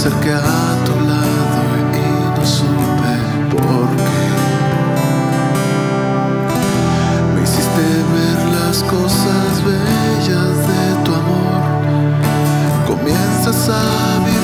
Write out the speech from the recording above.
acerqué a tu lado y no supe por qué. Me hiciste ver las cosas bellas de tu amor. Comienzas a vivir.